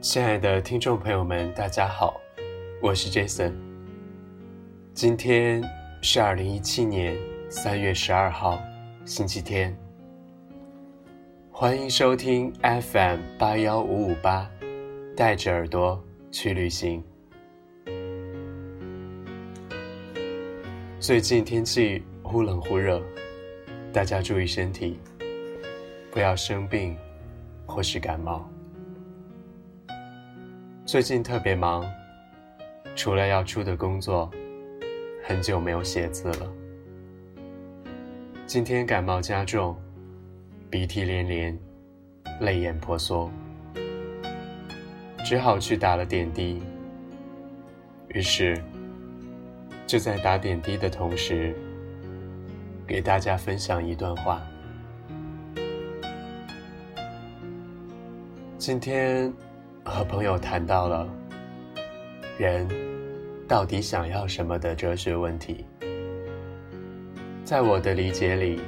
亲爱的听众朋友们，大家好，我是 Jason。今天是二零一七年三月十二号，星期天。欢迎收听 FM 八幺五五八，带着耳朵去旅行。最近天气忽冷忽热，大家注意身体，不要生病或是感冒。最近特别忙，除了要出的工作，很久没有写字了。今天感冒加重，鼻涕连连，泪眼婆娑，只好去打了点滴。于是，就在打点滴的同时，给大家分享一段话。今天。和朋友谈到了人到底想要什么的哲学问题，在我的理解里，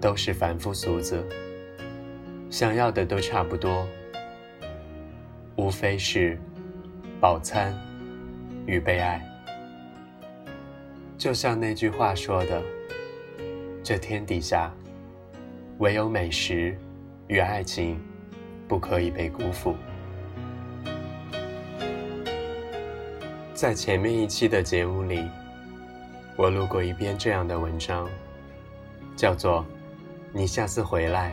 都是凡夫俗子，想要的都差不多，无非是饱餐与被爱。就像那句话说的：“这天底下，唯有美食与爱情，不可以被辜负。”在前面一期的节目里，我录过一篇这样的文章，叫做“你下次回来，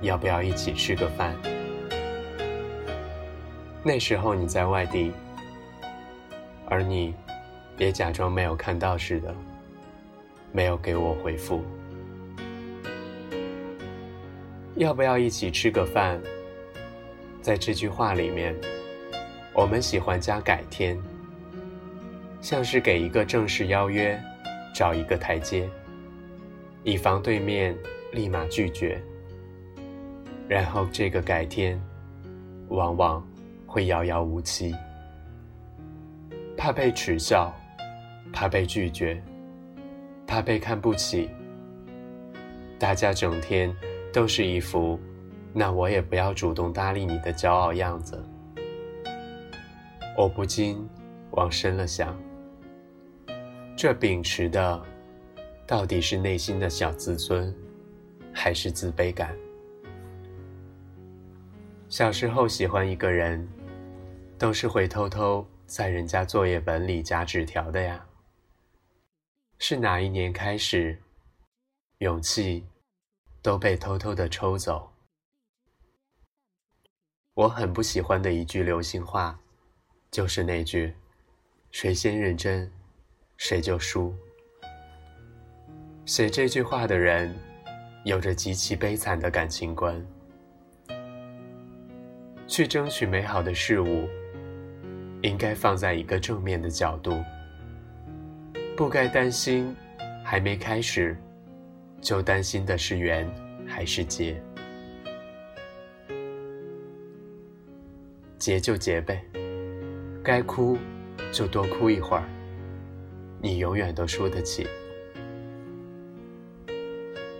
要不要一起吃个饭？”那时候你在外地，而你，也假装没有看到似的，没有给我回复。要不要一起吃个饭？在这句话里面，我们喜欢加“改天”。像是给一个正式邀约，找一个台阶，以防对面立马拒绝。然后这个改天，往往会遥遥无期。怕被耻笑，怕被拒绝，怕被看不起。大家整天都是一副“那我也不要主动搭理你的”骄傲样子。我不禁往深了想。这秉持的，到底是内心的小自尊，还是自卑感？小时候喜欢一个人，都是会偷偷在人家作业本里夹纸条的呀。是哪一年开始，勇气都被偷偷的抽走？我很不喜欢的一句流行话，就是那句：“谁先认真。”谁就输。写这句话的人，有着极其悲惨的感情观。去争取美好的事物，应该放在一个正面的角度，不该担心还没开始，就担心的是缘还是结。结就结呗，该哭就多哭一会儿。你永远都输得起，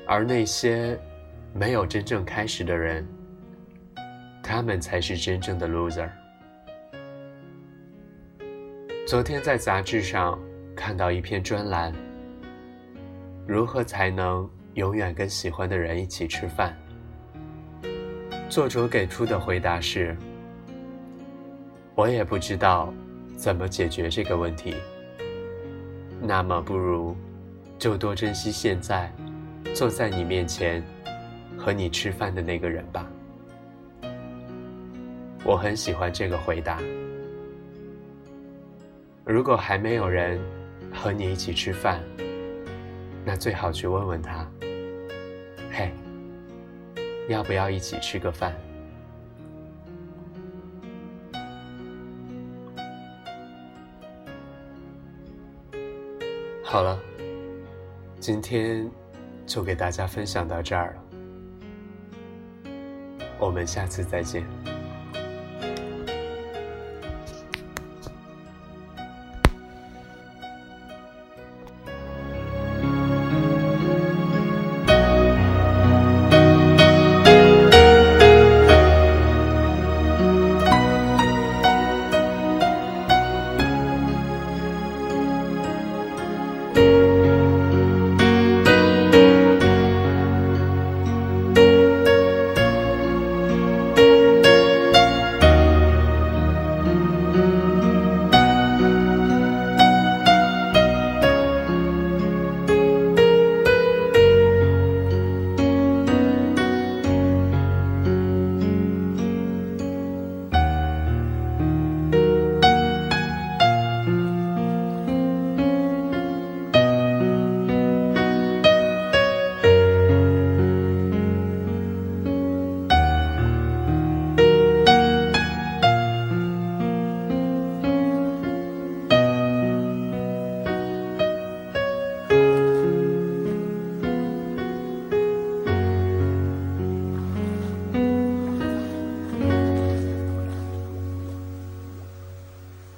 而那些没有真正开始的人，他们才是真正的 loser。昨天在杂志上看到一篇专栏，如何才能永远跟喜欢的人一起吃饭？作者给出的回答是：我也不知道怎么解决这个问题。那么不如，就多珍惜现在，坐在你面前，和你吃饭的那个人吧。我很喜欢这个回答。如果还没有人和你一起吃饭，那最好去问问他：“嘿，要不要一起吃个饭？”好了，今天就给大家分享到这儿了，我们下次再见。